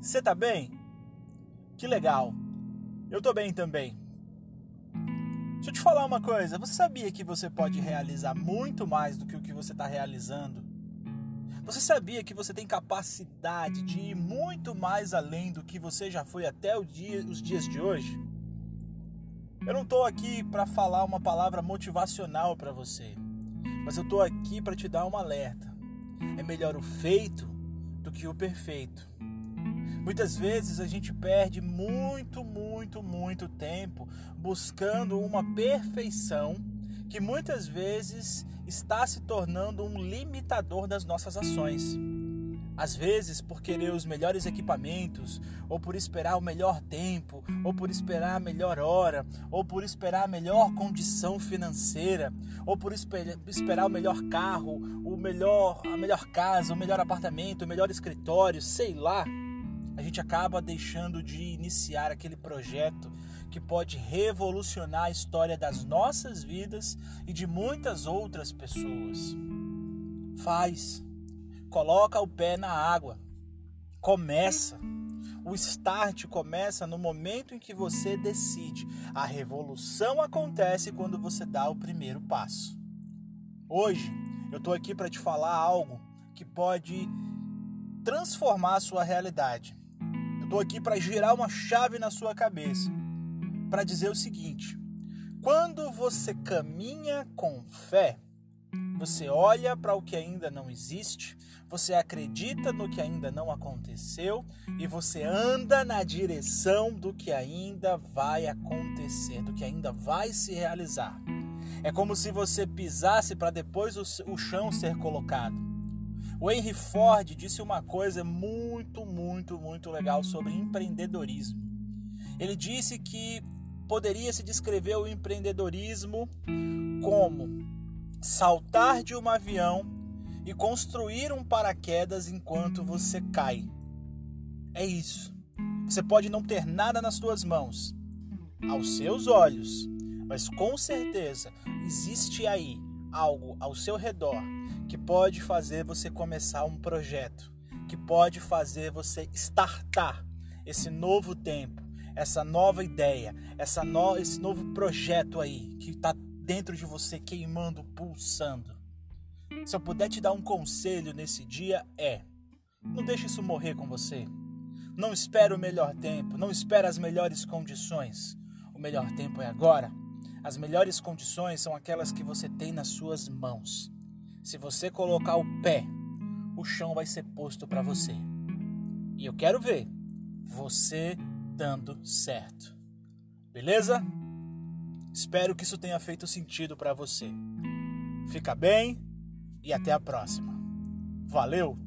Você tá bem? Que legal. Eu tô bem também. Deixa eu te falar uma coisa. Você sabia que você pode realizar muito mais do que o que você está realizando? Você sabia que você tem capacidade de ir muito mais além do que você já foi até dia, os dias de hoje? Eu não estou aqui para falar uma palavra motivacional para você, mas eu estou aqui para te dar um alerta. É melhor o feito do que o perfeito. Muitas vezes a gente perde muito, muito, muito tempo buscando uma perfeição que muitas vezes está se tornando um limitador das nossas ações. Às vezes, por querer os melhores equipamentos, ou por esperar o melhor tempo, ou por esperar a melhor hora, ou por esperar a melhor condição financeira, ou por esperar o melhor carro, o melhor, a melhor casa, o melhor apartamento, o melhor escritório, sei lá a gente acaba deixando de iniciar aquele projeto que pode revolucionar a história das nossas vidas e de muitas outras pessoas. Faz, coloca o pé na água, começa. O start começa no momento em que você decide. A revolução acontece quando você dá o primeiro passo. Hoje eu estou aqui para te falar algo que pode transformar a sua realidade Estou aqui para girar uma chave na sua cabeça, para dizer o seguinte: quando você caminha com fé, você olha para o que ainda não existe, você acredita no que ainda não aconteceu e você anda na direção do que ainda vai acontecer, do que ainda vai se realizar. É como se você pisasse para depois o chão ser colocado. O Henry Ford disse uma coisa muito, muito, muito legal sobre empreendedorismo. Ele disse que poderia se descrever o empreendedorismo como saltar de um avião e construir um paraquedas enquanto você cai. É isso. Você pode não ter nada nas suas mãos, aos seus olhos, mas com certeza existe aí algo ao seu redor que pode fazer você começar um projeto, que pode fazer você startar esse novo tempo, essa nova ideia, essa no, esse novo projeto aí que está dentro de você queimando, pulsando. Se eu puder te dar um conselho nesse dia é: não deixe isso morrer com você. Não espere o melhor tempo, não espere as melhores condições. O melhor tempo é agora. As melhores condições são aquelas que você tem nas suas mãos. Se você colocar o pé, o chão vai ser posto para você. E eu quero ver você dando certo. Beleza? Espero que isso tenha feito sentido para você. Fica bem e até a próxima. Valeu!